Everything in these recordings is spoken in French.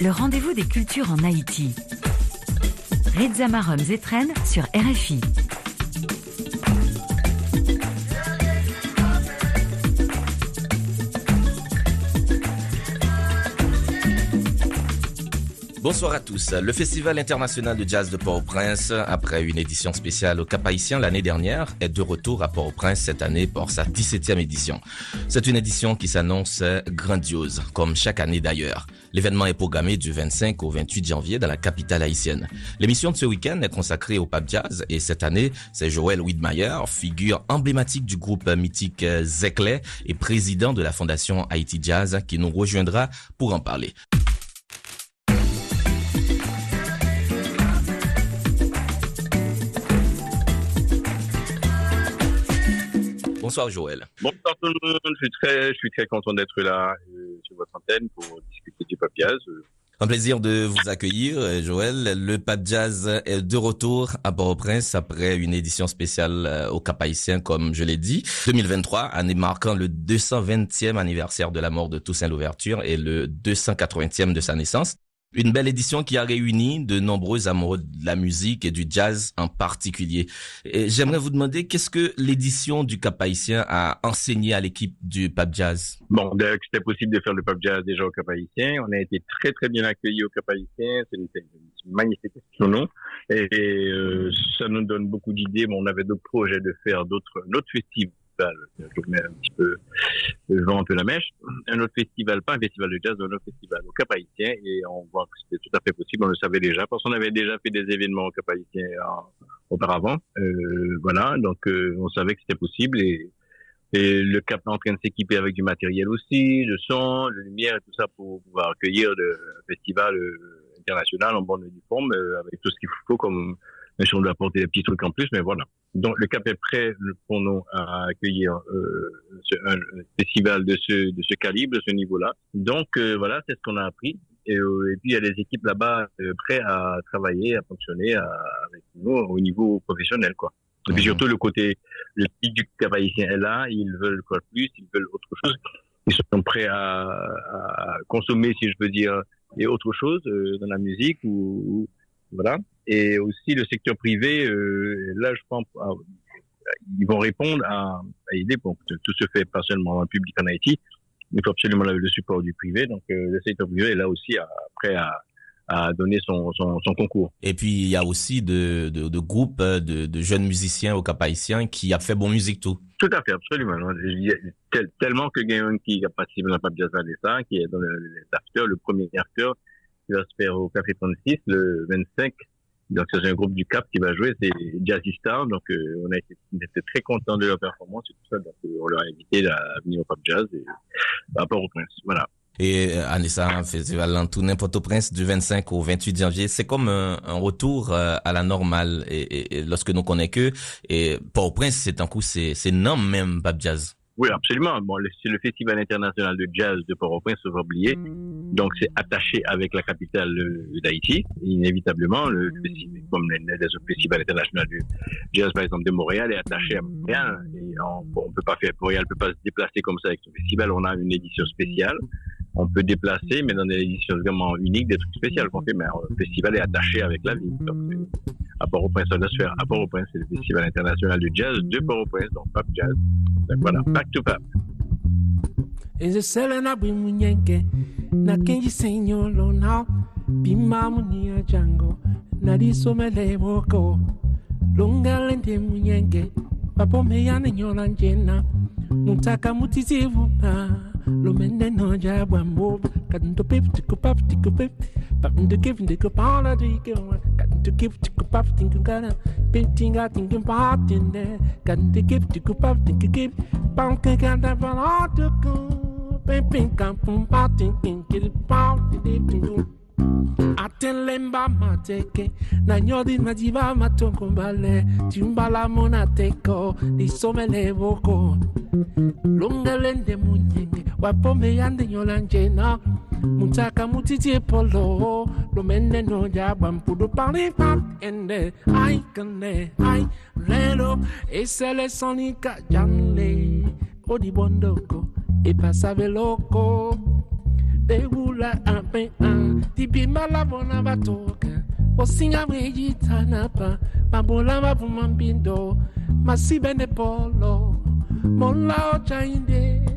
Le rendez-vous des cultures en Haïti. Reza Marom Zetren sur RFI. Bonsoir à tous. Le Festival international de jazz de Port-au-Prince, après une édition spéciale au Cap-Haïtien l'année dernière, est de retour à Port-au-Prince cette année pour sa 17e édition. C'est une édition qui s'annonce grandiose, comme chaque année d'ailleurs. L'événement est programmé du 25 au 28 janvier dans la capitale haïtienne. L'émission de ce week-end est consacrée au pop jazz et cette année, c'est Joël Widmeyer, figure emblématique du groupe mythique Zekle et président de la fondation Haïti Jazz qui nous rejoindra pour en parler. Bonsoir Joël. Bonsoir tout le monde, je suis très, je suis très content d'être là euh, sur votre antenne pour discuter du pop jazz. Un plaisir de vous accueillir, euh, Joël. Le Pop Jazz est de retour à Port-au-Prince après une édition spéciale euh, au Cap Haïtien, comme je l'ai dit. 2023, année marquant le 220e anniversaire de la mort de Toussaint Louverture et le 280e de sa naissance. Une belle édition qui a réuni de nombreux amoureux de la musique et du jazz en particulier. J'aimerais vous demander qu'est-ce que l'édition du Cap Haïtien a enseigné à l'équipe du Pop Jazz? Bon, c'était possible de faire le Pop Jazz déjà au Cap Haïtien. On a été très très bien accueillis au Cap Haïtien. Une, magnifique. Et, euh, ça nous donne beaucoup d'idées. Bon, on avait d'autres projets de faire d'autres d'autres festivals je mets un petit peu, je vends un peu la mèche. Un autre festival, pas un festival de jazz, un autre festival au Cap Haïtien, et on voit que c'était tout à fait possible, on le savait déjà, parce qu'on avait déjà fait des événements au Cap Haïtien auparavant. Euh, voilà, donc euh, on savait que c'était possible, et, le Cap est en train de s'équiper avec du matériel aussi, le son, la lumière et tout ça pour pouvoir accueillir le festival euh, international en bonne et due forme, euh, avec tout ce qu'il faut comme mais si on doit apporter des petits trucs en plus, mais voilà. Donc le Cap est prêt pour nous à accueillir euh, un festival de ce de ce calibre, de ce niveau-là. Donc euh, voilà, c'est ce qu'on a appris. Et, euh, et, puis il y a des équipes là-bas euh, prêtes à travailler, à fonctionner avec nous au niveau professionnel, quoi. Et puis mhm. surtout le côté le pic du Cap haïtien est là, ils veulent quoi plus, ils veulent autre chose. Ils sont prêts à, à consommer, si je veux dire, et autre chose dans la musique ou voilà. Et aussi le secteur privé, euh, là, je pense, ah, ils vont répondre à, à aider. Bon, tout se fait pas seulement en public en Haïti, il faut absolument le support du privé. Donc, euh, le secteur privé est là aussi prêt à, à donner son, son, son, concours. Et puis il y a aussi de, de, de groupes euh, de, de, jeunes musiciens au Cap Haïtien qui a fait bon musique tout. Tout à fait, absolument. tellement que quelqu'un qui a participé dans le Pape Jazz qui est dans les afters, le premier acteur qui va se faire au Café 36 le 25 donc c'est un groupe du Cap qui va jouer, c'est Jazzy Star. Donc euh, on a été, très contents de leur performance et tout ça. Donc euh, on leur a invité à venir au Pop Jazz et à Port-au-Prince. Voilà. Et euh, Anissa, festival en tout n'importe au Prince du 25 au 28 janvier, c'est comme un, retour à la normale. Et, lorsque nous connaissons que, et Port-au-Prince, c'est un coup, c'est non même Pop Jazz. Oui, absolument. Bon, c'est le Festival international de jazz de Port-au-Prince, faut oublier. Donc, c'est attaché avec la capitale d'Haïti, inévitablement. Le festival, comme les, autres festivals internationaux de jazz, par exemple, de Montréal, est attaché à Montréal. Et on, on peut pas faire, Montréal peut pas se déplacer comme ça avec ce festival. On a une édition spéciale on peut déplacer, mais dans des éditions vraiment uniques, des trucs spéciaux qu'on fait. Mais le festival est attaché avec la ville. Donc, à Port-au-Prince, on doit se faire à Port-au-Prince, c'est le festival international de jazz de Port-au-Prince, donc Pop Jazz. Donc voilà, mm-hmm. back to back. ezeselena bwi munyenge nakenji senyolo nao bimamu niya jango nalisomele boko longale ndie munyenge vapomeyane nyola njena mutaka mutizivupa lomeneno jabwambo kadintopeptikopaptikopep Gotten to give the take of the Gotten to give to go up, think you gotta. Painting out, think about in there. Gotten to give to go up, think you give. Bound to get that for to go. Painting come from parting, think get it bound to live to go. atelemba mateke na nyodi madiba matongo mbale timbala monateko lisomele boko lungelende munyenge Wapo me yandi nyola na mutaka mutiti polo lomene no ya pali paripa ende ai kane ai lelo esele sonika janle odibondoko epasave loko degula ape a tibimba labona batoka osinga mwejitanapa mabola mabumambindo masibene polo mola ochainde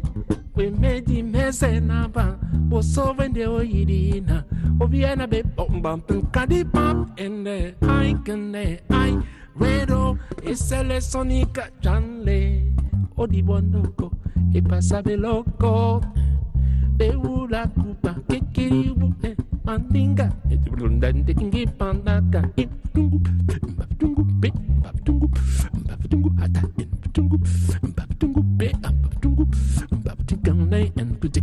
we made him mesenaba was so when they were yidina obiana be bum bump and caddy bump and i can i redo. Is a lesonica janle. Odibondoko e pasabeloko beula kupa kekiribu e mandinga e brundante kingi pandaka e tungu tungu pe tungu tungu ata tungu.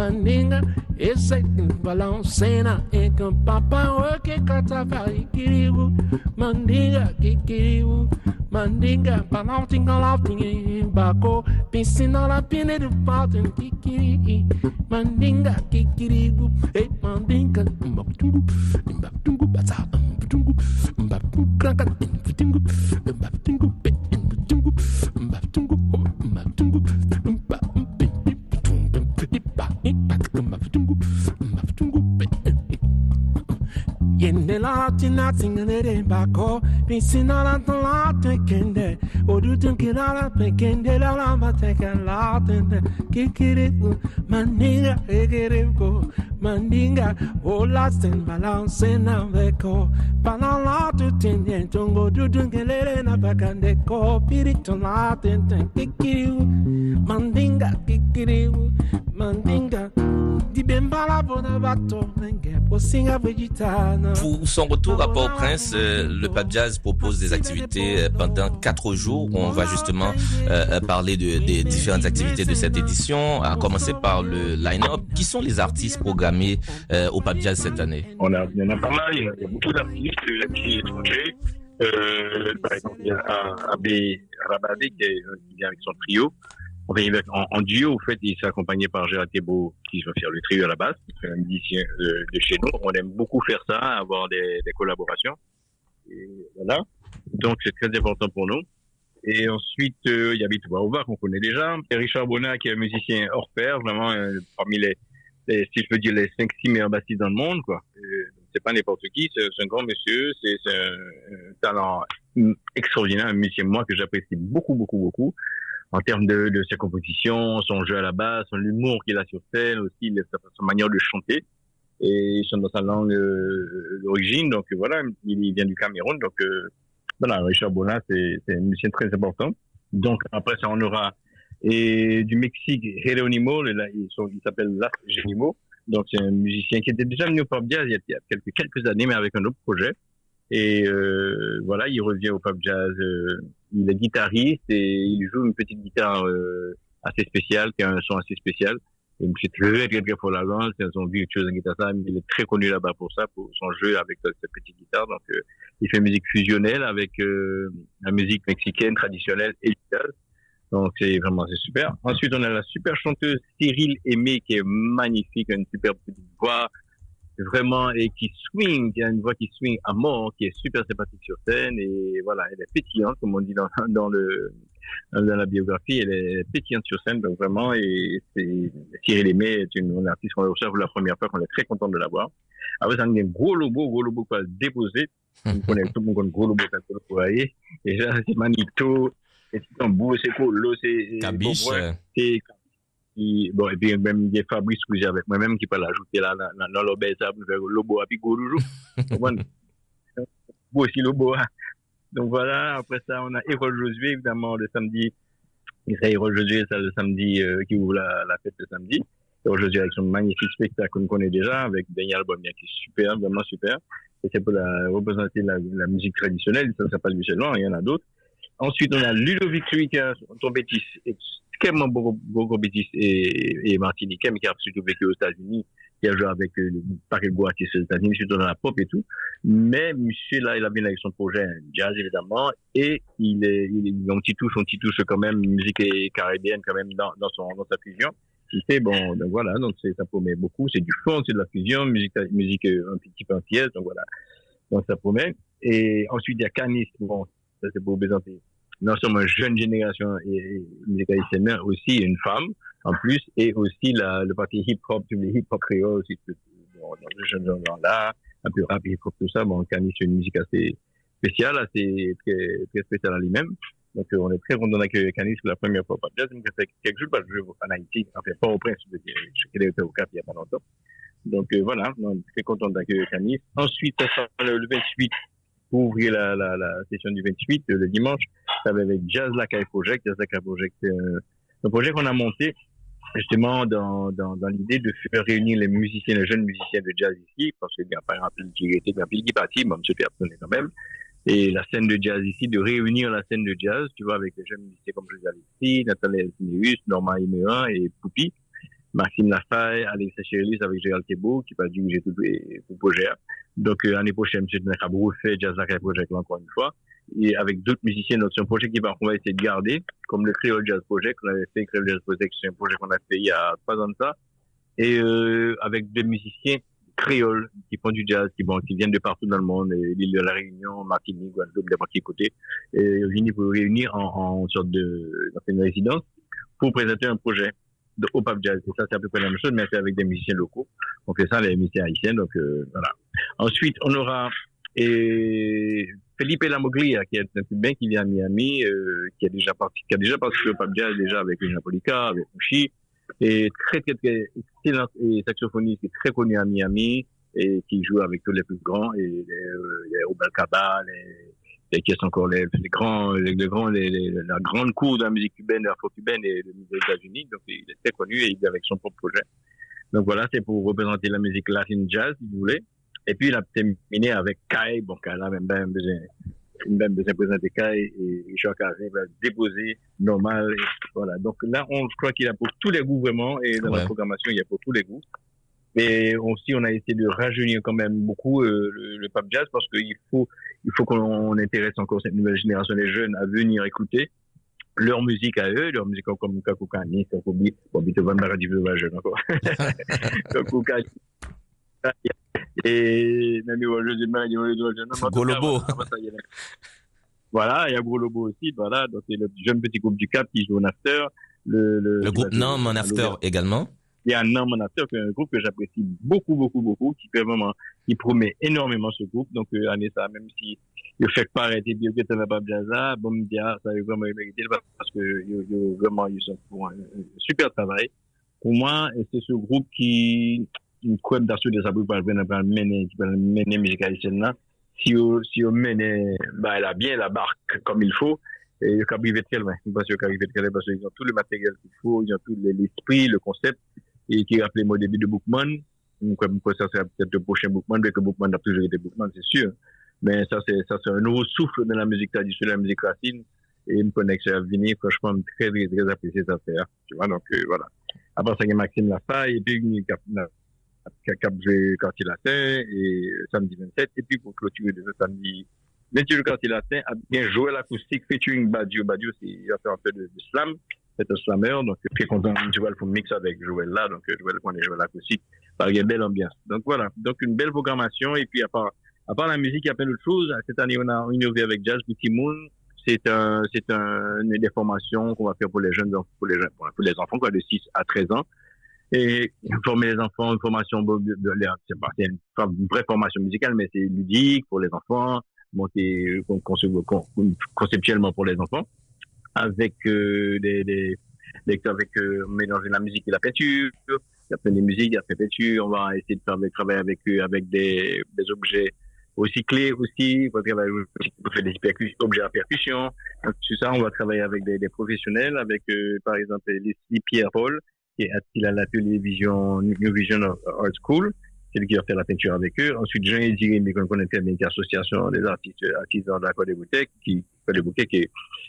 maninga esse balão cena com papa o que catava kiribu maninga kiribu maninga balantinga la pinga bako piscina la pine do que kikiri maninga kikiribu e maninga mbatungu mbatungu bata mbatungu mbatungu kranka mbatungu mbatungu mbatungu La tina tingere bako Pisina la la tekende Odu tunkira la pekende la la mateka la tende Kikiri maninga ekiri go Mandinga ola sen balance na veko Pana la tu tinye tongo du tunkele na bakande ko Pirito la tente kikiri Mandinga kikiri Mandinga Dibembala Pour son retour à Port-au-Prince, euh, le Pape Jazz propose des activités euh, pendant quatre jours. où On va justement euh, parler de, des différentes activités de cette édition, à commencer par le line-up. Qui sont les artistes programmés au Pape Jazz cette année? on a, Il y en a pas mal, il y a beaucoup d'artistes qui étrangers. Euh, par exemple, il y a Abbé Rabadé qui, est, qui vient avec son trio. On aller en, en, duo, en fait, il s'est accompagné par Gérard Thébault, qui va faire le trio à la basse, un musicien de, chez nous. On aime beaucoup faire ça, avoir des, des collaborations. Et voilà. Donc, c'est très important pour nous. Et ensuite, euh, il y a Bitouba Ova, qu'on connaît déjà. Et Richard Bonnat, qui est un musicien hors pair, vraiment, euh, parmi les, si je peux dire, les 5-6 meilleurs bassistes dans le monde, quoi. C'est pas n'importe qui, c'est un grand monsieur, c'est un, un talent extraordinaire, un musicien, moi, que j'apprécie beaucoup, beaucoup, beaucoup en termes de, de ses compositions, son jeu à la basse, son humour qu'il a sur scène, aussi sa, sa manière de chanter. Et il chante dans sa langue euh, d'origine, donc voilà, il vient du Cameroun, donc euh, voilà, Richard Bona, c'est un musicien très important. Donc après ça, on aura et du Mexique, Jeronimo, là, il, il s'appelle Las Genimo, donc c'est un musicien qui était déjà venu au Pop Jazz il y a, il y a quelques, quelques années, mais avec un autre projet. Et euh, voilà, il revient au Pop Jazz. Euh, il est guitariste et il joue une petite guitare euh, assez spéciale, qui a un son assez spécial. Et c'est très très très fort la langue, c'est son virtuose en guitare. Il est très connu là-bas pour ça, pour son jeu avec cette petite guitare. Donc, euh, il fait musique fusionnelle avec euh, la musique mexicaine traditionnelle et jazz. Donc, c'est vraiment c'est super. Ensuite, on a la super chanteuse Cyril Aimé qui est magnifique, une super petite voix vraiment et qui swing, qui a une voix qui swing à mort, qui est super sympathique sur scène et voilà, elle est pétillante comme on dit dans, dans le dans la biographie, elle est pétillante sur scène donc vraiment et c'est Cyril Aimé est une, une artiste qu'on observe pour la première fois qu'on est très content de la voir. Après ça on a un gros lobo, gros lobo qu'on a déposé, on connaît tout le monde gros lobo ça peut voyez. Et là c'est Manito, c'est Tambou, c'est Colo, c'est Cabiche, c'est qui, bon, et puis même il y a Fabrice que j'ai avec moi-même qui peut l'ajouter là dans, dans l'obèse pour faire le à puis gourou. Beau aussi le beau. Donc voilà, après ça, on a Hérole Josué, évidemment, le samedi. Il sera Hérole Josué, ça le samedi, euh, qui ouvre la, la fête le samedi. Hérole Josué avec son magnifique spectacle qu'on connaît déjà, avec Daniel Albomia qui est super, vraiment super. Et c'est pour la, représenter la, la musique traditionnelle, ça ne s'appelle pas seulement, il y en a d'autres. Ensuite, on a Ludovic Louis qui a son trompettiste extrêmement beau, beau, beau et, et martiniquais, mais qui a surtout vécu aux États-Unis qui a joué avec euh, paquet de artistes aux États-Unis, surtout dans la pop et tout. Mais monsieur là, il a bien avec son projet jazz évidemment et il est, il est un petit touche, un petit touche quand même musique caribéenne quand même dans, dans son dans sa fusion. C'est bon, donc voilà, donc ça promet beaucoup. C'est du fond, c'est de la fusion, musique musique euh, un petit peu antillaise, donc voilà, donc ça promet. Et ensuite il y a Canis, bon, ça c'est pour présenter non seulement une jeune génération et, haïtienne, mais aussi une femme en plus, et aussi la, le parti hip-hop, le hip-hop créole aussi, dans ce jeune genre-là, un peu rap, hip-hop, tout ça. Bon, Canis, c'est une musique assez spéciale, assez très, très spéciale à lui-même. Donc, euh, on est très content d'accueillir Canis pour la première fois. Jazz, il fait quelques jours, parce que je en Haïti, enfin, pas au prince, je suis au Cap il y a pas longtemps. Donc, euh, voilà, on est très content d'accueillir Canis. Ensuite, ça sera le 28 pour ouvrir la, la, la session du 28, le dimanche, avec Jazz Lacaille Project. Jazz Lacaille Project, c'est un, projet qu'on a monté justement dans, dans, dans l'idée de faire réunir les musiciens, les jeunes musiciens de jazz ici, parce qu'il y a par exemple qui était un qui parti, même ce personne quand même, et la scène de jazz ici, de réunir la scène de jazz, tu vois, avec les jeunes musiciens comme José ici, Nathalie Elsineus, Norma Imeran et Poupi, Maxime Lafaye, Alex Chérelis avec Gérald Thibault, qui va diriger tout le projet. Donc, euh, l'année prochaine, M. Nakabou fait Jazz Lacaille Project encore une fois et avec d'autres musiciens. Donc, c'est un projet qui va, on va essayer de garder, comme le Creole Jazz Project. On avait fait Creole Jazz Project, c'est un projet qu'on a fait il y a trois ans de ça. Et euh, avec des musiciens créoles qui font du jazz, qui, viennent de partout dans le monde, l'île de la Réunion, Martinique, Guadeloupe, n'importe quel côté, et venus pour réunir en, en sorte de, dans une résidence pour présenter un projet au pop jazz. Et ça, c'est à peu près la même chose, mais c'est avec des musiciens locaux. On fait ça, les musiciens haïtiens, donc euh, voilà. Ensuite, on aura et Felipe Lamoglia, qui est un cubain qui vient à Miami, euh, qui a déjà parti, qui a déjà participé au Pap Jazz, déjà avec Napolica, avec Mushi, et très, très, très excellent et saxophoniste, qui est très connu à Miami, et qui joue avec tous les plus grands, et les, les Obal les, les, qui sont encore les, les grands, les, grands, les, la grande cour de la musique cubaine, afro-cubaine et des États-Unis. Donc, il est très connu et il est avec son propre projet. Donc voilà, c'est pour représenter la musique latine jazz, si vous voulez. Et puis, il a terminé avec Kai. Bon, Kai, là, même, même besoin, même besoin de présenter Kai et Richard Carré va déposer normal. Et voilà. Donc là, on, je crois qu'il a pour tous les goûts vraiment. Et dans Ouais. la programmation, il y a pour tous les goûts. Mais aussi, on a essayé de rajeunir quand même beaucoup euh, le, le pop jazz parce qu'il faut, il faut qu'on intéresse encore cette nouvelle génération des jeunes à venir écouter leur musique à eux, leur musique comme Kakou Kani, Kakou Bi, bon, Beethoven, Beethoven, jeune encore. Kakou Kani. Et, dis, mais, je dis, non, Golobo. Voilà, il y a Gros Lobo aussi, voilà, donc c'est le jeune petit groupe du Cap qui joue en after. Le, le, Le groupe Non, mon after également. Il y a un nom mon after, qui est un groupe que j'apprécie beaucoup, beaucoup, beaucoup, qui fait vraiment, qui promet énormément ce groupe. Donc, euh, même si il fait pas arrêter de dire que tu n'as pas bien ça, bon, me ça a vraiment mérité parce que, ils- ils- vraiment, ils sont pour un, super travail. Pour moi, et c'est ce groupe qui, une couette d'assaut de sa pour venir mener, qui va mener musique haïtienne là. Si on, si on mène, bah, elle a bien la barque comme il faut. Et il faut arriver très loin. Parce qu'il faut arriver très loin parce qu'ils ont tout le matériel qu'il faut, ils ont tout l'esprit, le concept et qui rappelait moi au début de Bookman. Comme ça c'est peut-être le prochain Bookman, bien que Bookman a toujours été Bookman, c'est sûr. Mais ça c'est ça c'est un nouveau souffle dans la musique traditionnelle, la musique racine et une connexion à venir. Franchement, très très très apprécié cette affaire. Tu vois donc euh, voilà. Après ça il y a Maxime Lafaille et puis il y a Cap Quartier Latin et euh, samedi 27 et puis pour clôturer le samedi 28 le Quartier Latin a bien joué l'acoustique featuring Badio. Badio c'est il a un peu de slam c'est un slammer, donc très content de Joël pour mix avec Joël là, donc euh, Joël connaît Joël acoustique, par une belle ambiance. Donc voilà, donc une belle programmation et puis à part, à part la musique, il y a plein d'autres choses. Cette année, on a innové avec Jazz Petit Moon. C'est un, c'est un, une des formations qu'on va faire pour les jeunes, pour les pour les enfants, quoi, de 6 à 13 ans. Et former les enfants, une formation, c'est une, une vraie formation musicale, mais c'est ludique pour les enfants, con- conceptuellement pour les enfants avec euh, des, des, des avec euh, mélanger la musique et la peinture. Il y a plein de musiques, il y a de peinture. On va essayer de faire des travailler avec eux avec des, des objets recyclés aussi. On va faire des objets à percussion. Tout ça, on va travailler avec des, des professionnels, avec euh, par exemple Leslie Pierre Paul, qui est a l'atelier Vision New Vision Art School. C'est lui qui va faire la peinture avec eux. Ensuite, Jean Ediré, mais qu'on connaît très bien, qui est l'association des artistes, artisans de la Côte des Bouteilles, qui, Côte des Bouteilles, qui,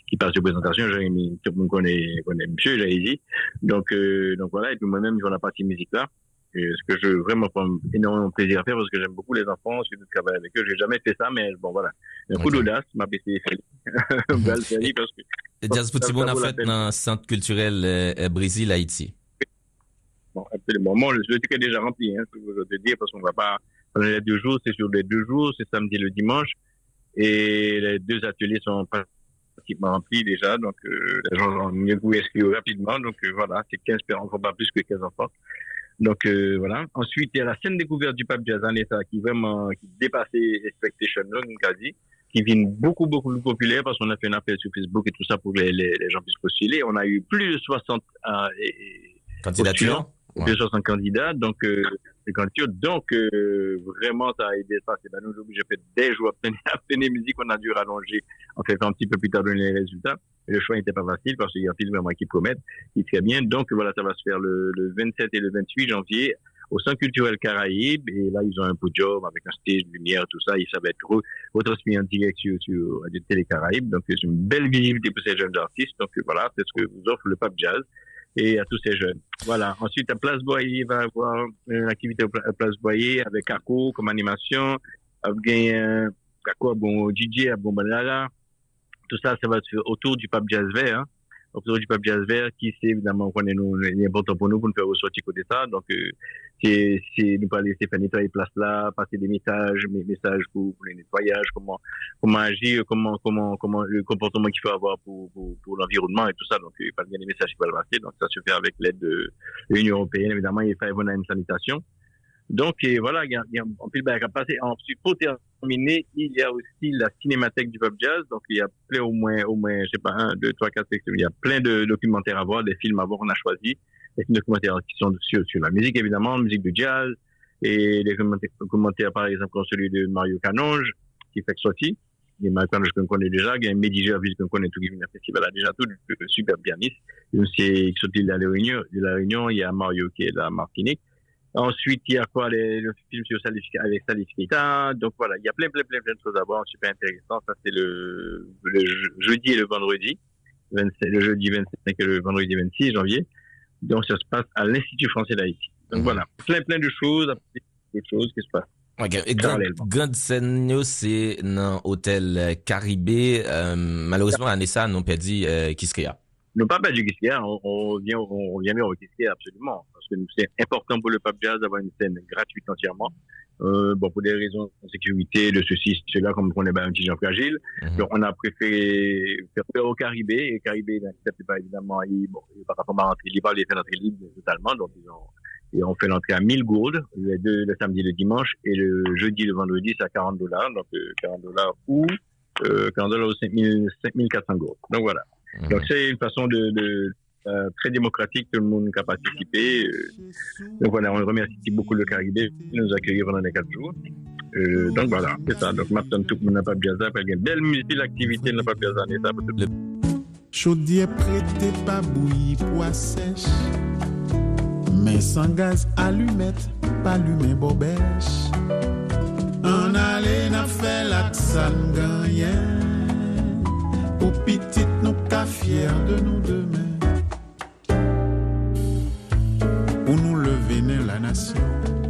qui passe de présentation. Jérémy, tout le monde connaît, connaît monsieur, j'ai dit. Donc, euh, donc voilà. Et puis moi-même, je la partie musique là. Et ce que je vraiment prends énormément de plaisir à faire parce que j'aime beaucoup les enfants, je de travailler avec eux. J'ai jamais fait ça, mais bon voilà. Un coup d'audace, m'a baissé parce que. Jazz Petit Bon a fait dans le centre culturel euh, Brésil, Haïti. Bon, absolument. Bon, le ticket est déjà rempli, hein, je veux te dire, parce qu'on va pas, pendant les deux jours, c'est sur les deux jours, c'est samedi et le dimanche. Et les deux ateliers sont pratiquement remplis déjà, donc euh, les gens ont mieux goût rapidement. Donc euh, voilà, c'est 15 enfants, pas plus que 15 enfants. Donc euh, voilà. Ensuite, il y a la scène découverte du pape jazz en état qui vraiment qui dépassait expectation, dit, qui vient beaucoup beaucoup plus populaire parce qu'on a fait un appel sur Facebook et tout ça pour que les, les, gens puissent postuler. On a eu plus de 60 euh, candidatures. Ouais. 260 candidats, donc euh, Donc euh, vraiment, ça a aidé ça. C'est ben, nous j'ai fait des jours à peine musique, on a dû rallonger. On fait un petit peu plus tard donner les résultats. le choix n'était pas facile parce qu'il y a un film vraiment qui promet, qui très bien. Donc voilà, ça va se faire le, le 27 et le 28 janvier au Centre culturel Caraïbe. Et là, ils ont un podium avec un stage, lumière, tout ça. Et ça va être retransmis en direct sur, sur Télé Caraïbe. Donc c'est une belle visibilité pour ces jeunes artistes. Donc voilà, c'est ce que vous offre le Pape Jazz et à tous ces jeunes. Voilà. Ensuite, à Place Boyer, il va y avoir une activité à Place Boyer avec Ako comme animation, avec euh, Ako, bon, DJ, bon. Tout ça, ça va se faire autour du Pape Jazz Vert. Hein du jazz vert. Qui c'est évidemment qu'on est important pour nous pour nous faire ressortir côté ça. Donc euh, c'est c'est nous parler c'est faire nettoyer place là passer des messages messages pour, pour, le nettoyage comment comment agir comment comment comment le comportement qu'il faut avoir pour pour, pour l'environnement et tout ça. Donc il pas bien des messages qui veulent passer donc ça se fait avec l'aide de l'Union européenne évidemment il faut une sanitation donc voilà, il y a, il y a un peu de à passer. Ensuite, pour terminer, il y a aussi la cinémathèque du pop jazz. Donc il y a plein au moins, au moins, je sais pas, un, deux, trois, quatre. Il y a plein de documentaires à voir, des films à voir. On a choisi des documentaires qui sont sur, sur la musique évidemment, musique de jazz et des commentaires, par exemple comme celui de Mario Canonge qui fait sorti. Et Mario Canonge qu'on connaît déjà, il y a Mehdi Gervais qu'on connaît tout qui vient festival là déjà tout, super pianiste. C'est sorti de la Réunion, de la Réunion, il y a Mario qui est de la Martinique. Ensuite, il y a quoi les, le film sur Salif, avec Salif Keita. Donc voilà, il y a plein, plein, plein, plein de choses à voir, super intéressant. Ça, c'est le, le jeudi et le vendredi. 27, le jeudi 25 et le vendredi 26 janvier. Donc ça se passe à l'Institut français d'Haïti. Donc mhm. voilà, plein, plein de choses, des choses qui se passent. Okay. Grand, scène, c'est dans l'hôtel Caribé. Euh, malheureusement, Anessa, nous perdu euh, Kiskeya. Nous pas perdu Kiskeya, on, on revient, on revient au Kiskeya, absolument c'est important pour le Pape Jazz d'avoir une scène gratuite entièrement. Euh, bon, pour des raisons de sécurité, de ceci, cela, comme on est un petit gens fragile. Mhm. Donc, on a préféré faire au Caribé, et Caribé n'accepte pas évidemment, il, bon, par rapport à l'entrée libre, il fait l'entrée libre totalement, donc ils ont, et on fait l'entrée à 1000 gourdes, les deux, le samedi et le dimanche, et le jeudi et le vendredi, c'est à 40 dollars, donc 40 euh, dollars ou, euh, 40 dollars ou 5400 gourdes. Donc voilà. Mhm. Donc c'est une façon de, de, euh, très démocratique, tout le monde a participé. Euh, donc voilà, on remercie beaucoup le Caribé qui nous a accueillis pendant les quatre jours. Euh, donc voilà, c'est ça. Donc maintenant, tout le monde n'a pas bien ça, parce qu'il y a une belle musique, l'activité n'a pas bien ça, ça pour le Chaudier prêté, pas bouilli, pois sèche. Mais sans gaz, allumette, pas allumé, bobèche. On allait n'a fait la salle gagnant. Au petit, nous qu'à fiers de nous demain. La nation.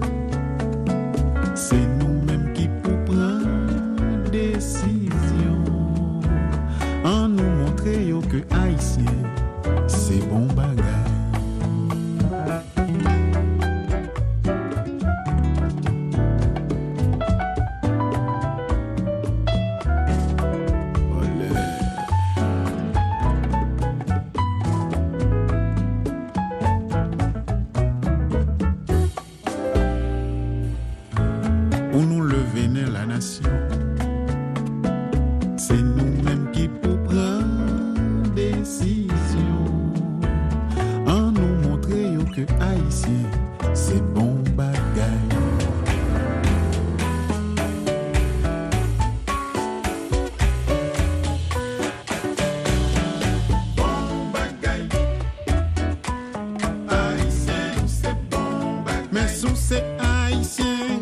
sous c'est haïtien,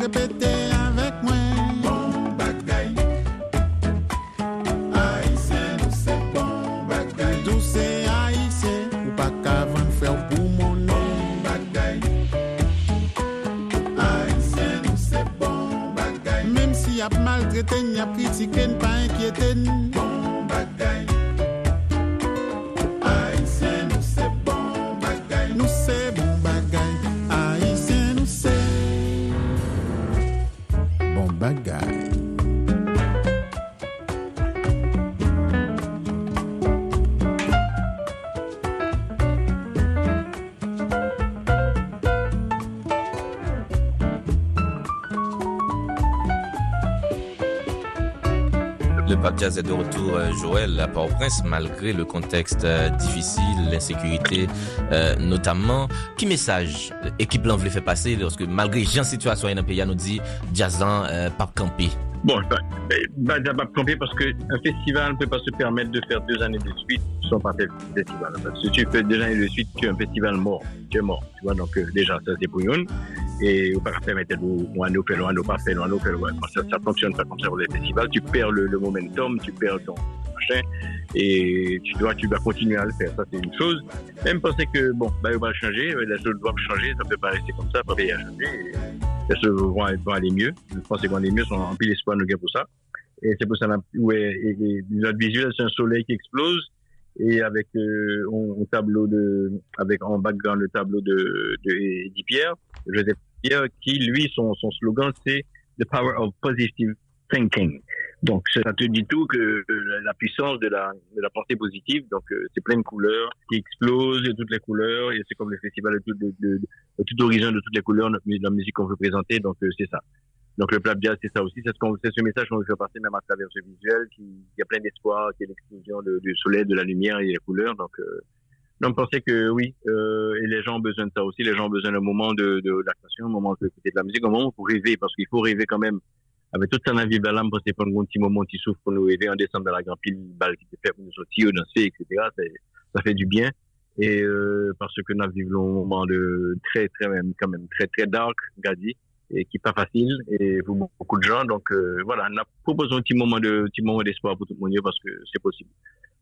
avec moi. Bon bagaille. C'est bon c'est ou pas. Bon c'est bon. Même si y a maltraité, y a critiqué, pas inquiété. Bon Jazz est de retour, euh, Joël, à Port-au-Prince, malgré le contexte euh, difficile, l'insécurité euh, notamment. Qui message équipe là voulait faire passer lorsque malgré Jean situation dans le pays, nous dit Jazzan, euh, Pape Campé? Bon, bah, bah, bah, pas camper parce qu'un festival ne peut pas se permettre de faire deux années de suite sans pas faire le festival. Si tu fais deux années de suite, tu es un festival mort. Tu es mort. Tu vois, donc déjà, ça c'est pour une. Et on peut pas de loin, nous, loin, nous, pas faire loin, nous. Quand ça, ça fonctionne pas comme ça pour les festivals, tu perds le, le momentum, tu perds ton machin, et tu dois, tu dois continuer à le faire. Ça, c'est une chose. Même penser que, bon, bah, on va changer, les choses doivent changer, ça peut pas rester comme ça, ça peut y changer. Les choses vont, aller mieux. Je pense vont aller mieux, sont en pile espoir, nous, pour ça. Et c'est pour ça, ouais, et, notre visuel, c'est un soleil qui explose et avec euh, un, tableau de avec en background le tableau de, de Eddie Pierre, qui lui son son slogan c'est the power of positive thinking. Donc ça te dit tout que la puissance de la de la pensée positive. Donc euh, c'est plein de couleurs qui explosent de toutes les couleurs et c'est comme le festival de, de, de, de, tout horizon de toutes les couleurs notre, la musique qu'on veut présenter. Donc euh, c'est ça. Donc le plat jazz, c'est ça aussi. C'est ce, qu'on, c'est ce message qu'on veut faire passer même à travers ce visuel. Qui, y a plein d'espoir, qui est l'explosion du soleil, de la lumière et des couleurs. Donc, euh, donc pensez que oui, euh, et les gens ont besoin de ça aussi. Les gens ont besoin d'un moment de, de un moment d'écouter de la musique, un moment pour rêver, parce qu'il faut rêver quand même. Avec toute sa vie belle pour c'est pas un petit moment qui souffre pour nous rêver en descendant dans la grande pile balle qui te fait pour nous sortir, danser, etc. Ça fait du bien. Et euh, parce que nous vivons un moment de très, très même, quand même, très, très dark, Gadi et qui est pas facile et pour beaucoup de gens. Donc euh, voilà, on a proposé un petit moment de petit moment d'espoir pour tout le monde parce que c'est possible.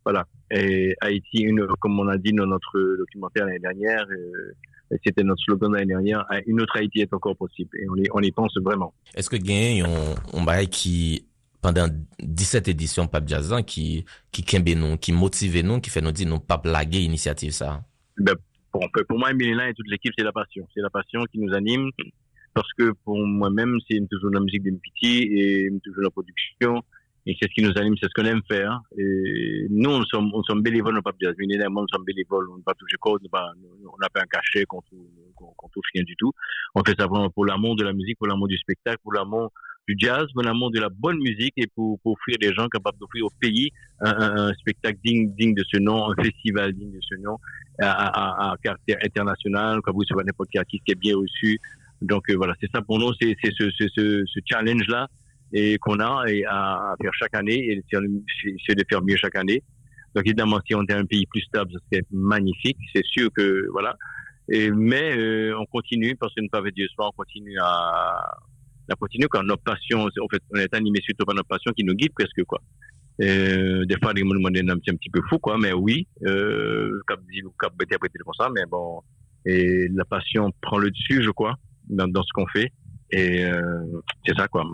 Voilà. Et Haïti, une, comme on a dit dans notre documentaire l'année dernière, euh, c'était notre slogan l'année dernière, une autre Haïti est encore possible et on y, on y pense vraiment. Est-ce que gagne on, on bail qui pendant 17 éditions Pape Jazzan qui qui kembe nous, qui motive nous, qui fait nous dire nous pas blaguer initiative ça? Ben, pour, pour moi, Mélina et toute l'équipe, c'est la passion. C'est la passion qui nous anime parce que pour moi-même, c'est toujours la musique de petit et toujours la production. Et c'est ce qui nous anime, c'est ce qu'on aime faire. Et nous, on sommes, on sommes bénévoles, on pas jazz. Évidemment, nous sommes bénévoles, on ne pas toucher code, on n'a pas un cachet qu'on qu touche rien du tout. On fait ça vraiment pour l'amour de la musique, pour l'amour du spectacle, pour l'amour du jazz, pour l'amour de la bonne musique et pour, pour offrir des gens capables d'offrir au pays un, un, un, spectacle digne, digne de ce nom, un festival digne de ce nom, à, à, à caractère international, comme vous savez, n'importe quel artiste qui est bien reçu, donc euh, voilà, c'est ça pour nous, c'est ce, ce, ce, ce challenge-là et qu'on a et à, faire chaque année et c'est de faire mieux chaque année. Donc évidemment, si on était un pays plus stable, ce serait magnifique. C'est sûr que voilà. Et, mais euh, on continue parce que nous pas Dieu soir, on continue à, à continuer quand notre passion, en fait, on est animé surtout par notre passion qui nous guide presque quoi. Euh, des fois, les gens me un petit peu fou quoi, mais oui, euh, cap dit ou cap interprété comme ça, mais bon, et la passion prend le dessus, je crois dans ce qu'on fait. Et euh, c'est ça, quoi.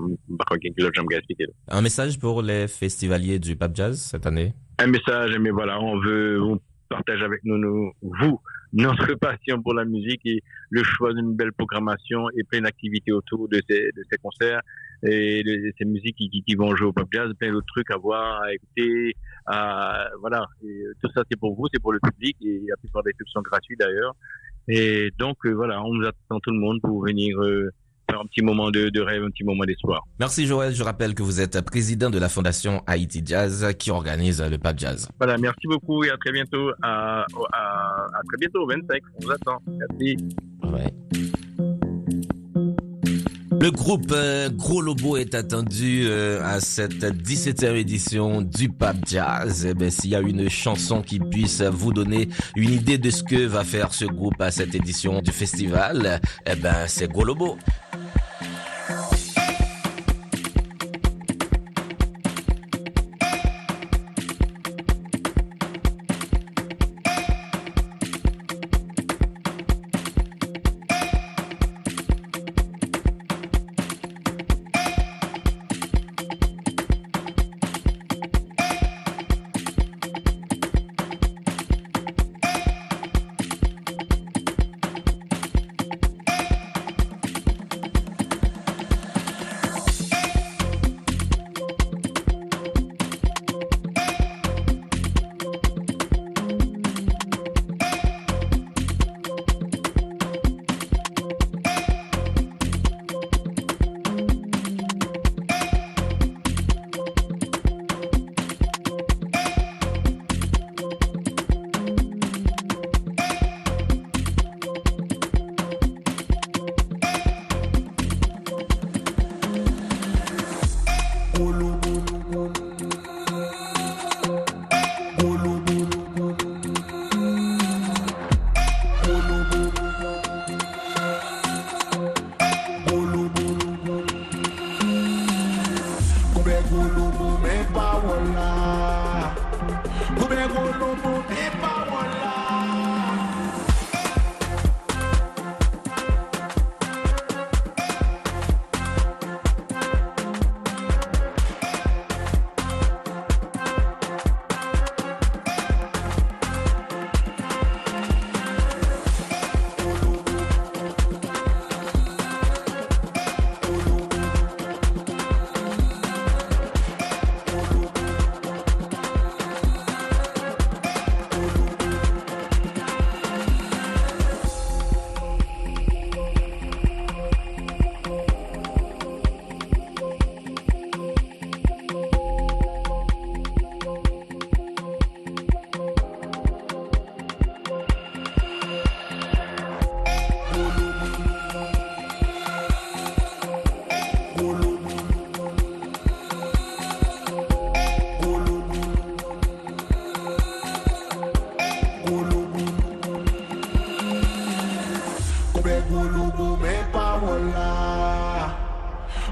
Un message pour les festivaliers du Pape Jazz cette année? Un message, mais voilà, on veut on partage avec nous, nous, vous, notre passion pour la musique et le choix d'une belle programmation et plein d'activités autour de ces, de ces concerts et de, ces musiques qui, qui, vont jouer au Pape Jazz, plein d'autres trucs à voir, à écouter, à, voilà. Et tout ça, c'est pour vous, c'est pour le public et la plupart des trucs sont gratuits d'ailleurs. Et donc euh, voilà, on nous attend tout le monde pour venir euh, un petit moment de, de rêve, un petit moment d'espoir. Merci Joël, je rappelle que vous êtes président de la fondation Haïti Jazz qui organise le Pape Jazz. Voilà, merci beaucoup et à très bientôt. À, à, à très bientôt, 25, on vous attend. Merci. Ouais. Le groupe euh, Gros Lobo est attendu euh, à cette 17e édition du Pape Jazz. Eh ben, s'il y a une chanson qui puisse vous donner une idée de ce que va faire ce groupe à cette édition du festival, eh ben, c'est Gros Lobo.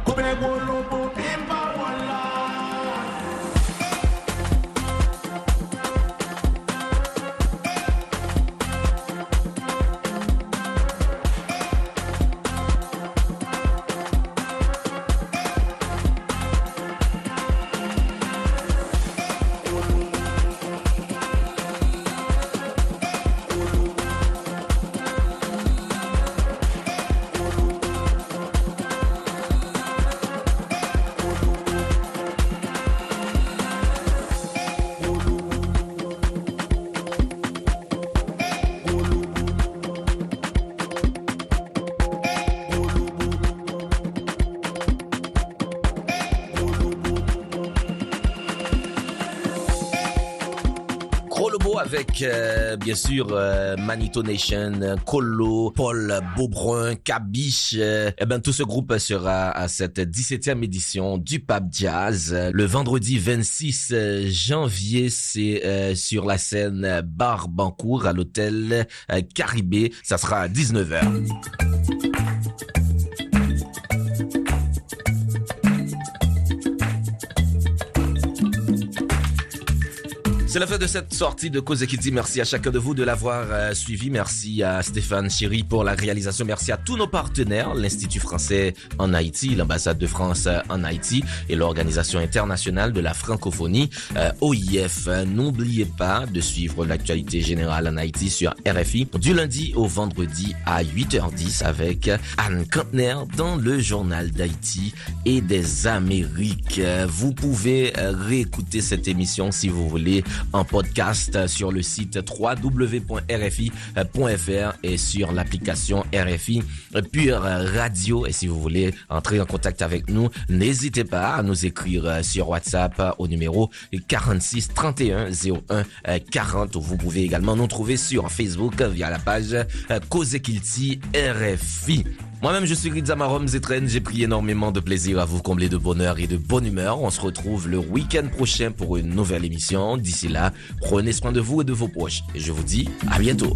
Come on, euh, bien sûr euh, Manito Nation, Colo, Paul Beaubrun, Cabiche. Euh, eh ben tout ce groupe sera à cette 17e édition du Pub Jazz le vendredi 26 janvier. C'est sur la scène Barbancourt à l'hôtel Caribé. Ça sera à 19h. C'est la fin de cette sortie de Cause Equity. Merci à chacun de vous de l'avoir euh, suivi. Merci à Stéphane Chéry pour la réalisation. Merci à tous nos partenaires, l'Institut français en Haïti, l'ambassade de France en Haïti et l'Organisation internationale de la francophonie, euh, OIF. N'oubliez pas de suivre l'actualité générale en Haïti sur RFI du lundi au vendredi à 8h10 avec Anne Kantner dans le journal d'Haïti et des Amériques. Vous pouvez euh, réécouter cette émission si vous voulez en podcast sur le site www.rfi.fr et sur l'application RFI Pure Radio. Et si vous voulez entrer en contact avec nous, n'hésitez pas à nous écrire sur WhatsApp au numéro 46 31 01 40. Vous pouvez également nous trouver sur Facebook via la page Cause RFI. Moi-même, je suis Rizamarom Zetren. J'ai pris énormément de plaisir à vous combler de bonheur et de bonne humeur. On se retrouve le week-end prochain pour une nouvelle émission. D'ici là, prenez soin de vous et de vos proches. Et je vous dis à bientôt.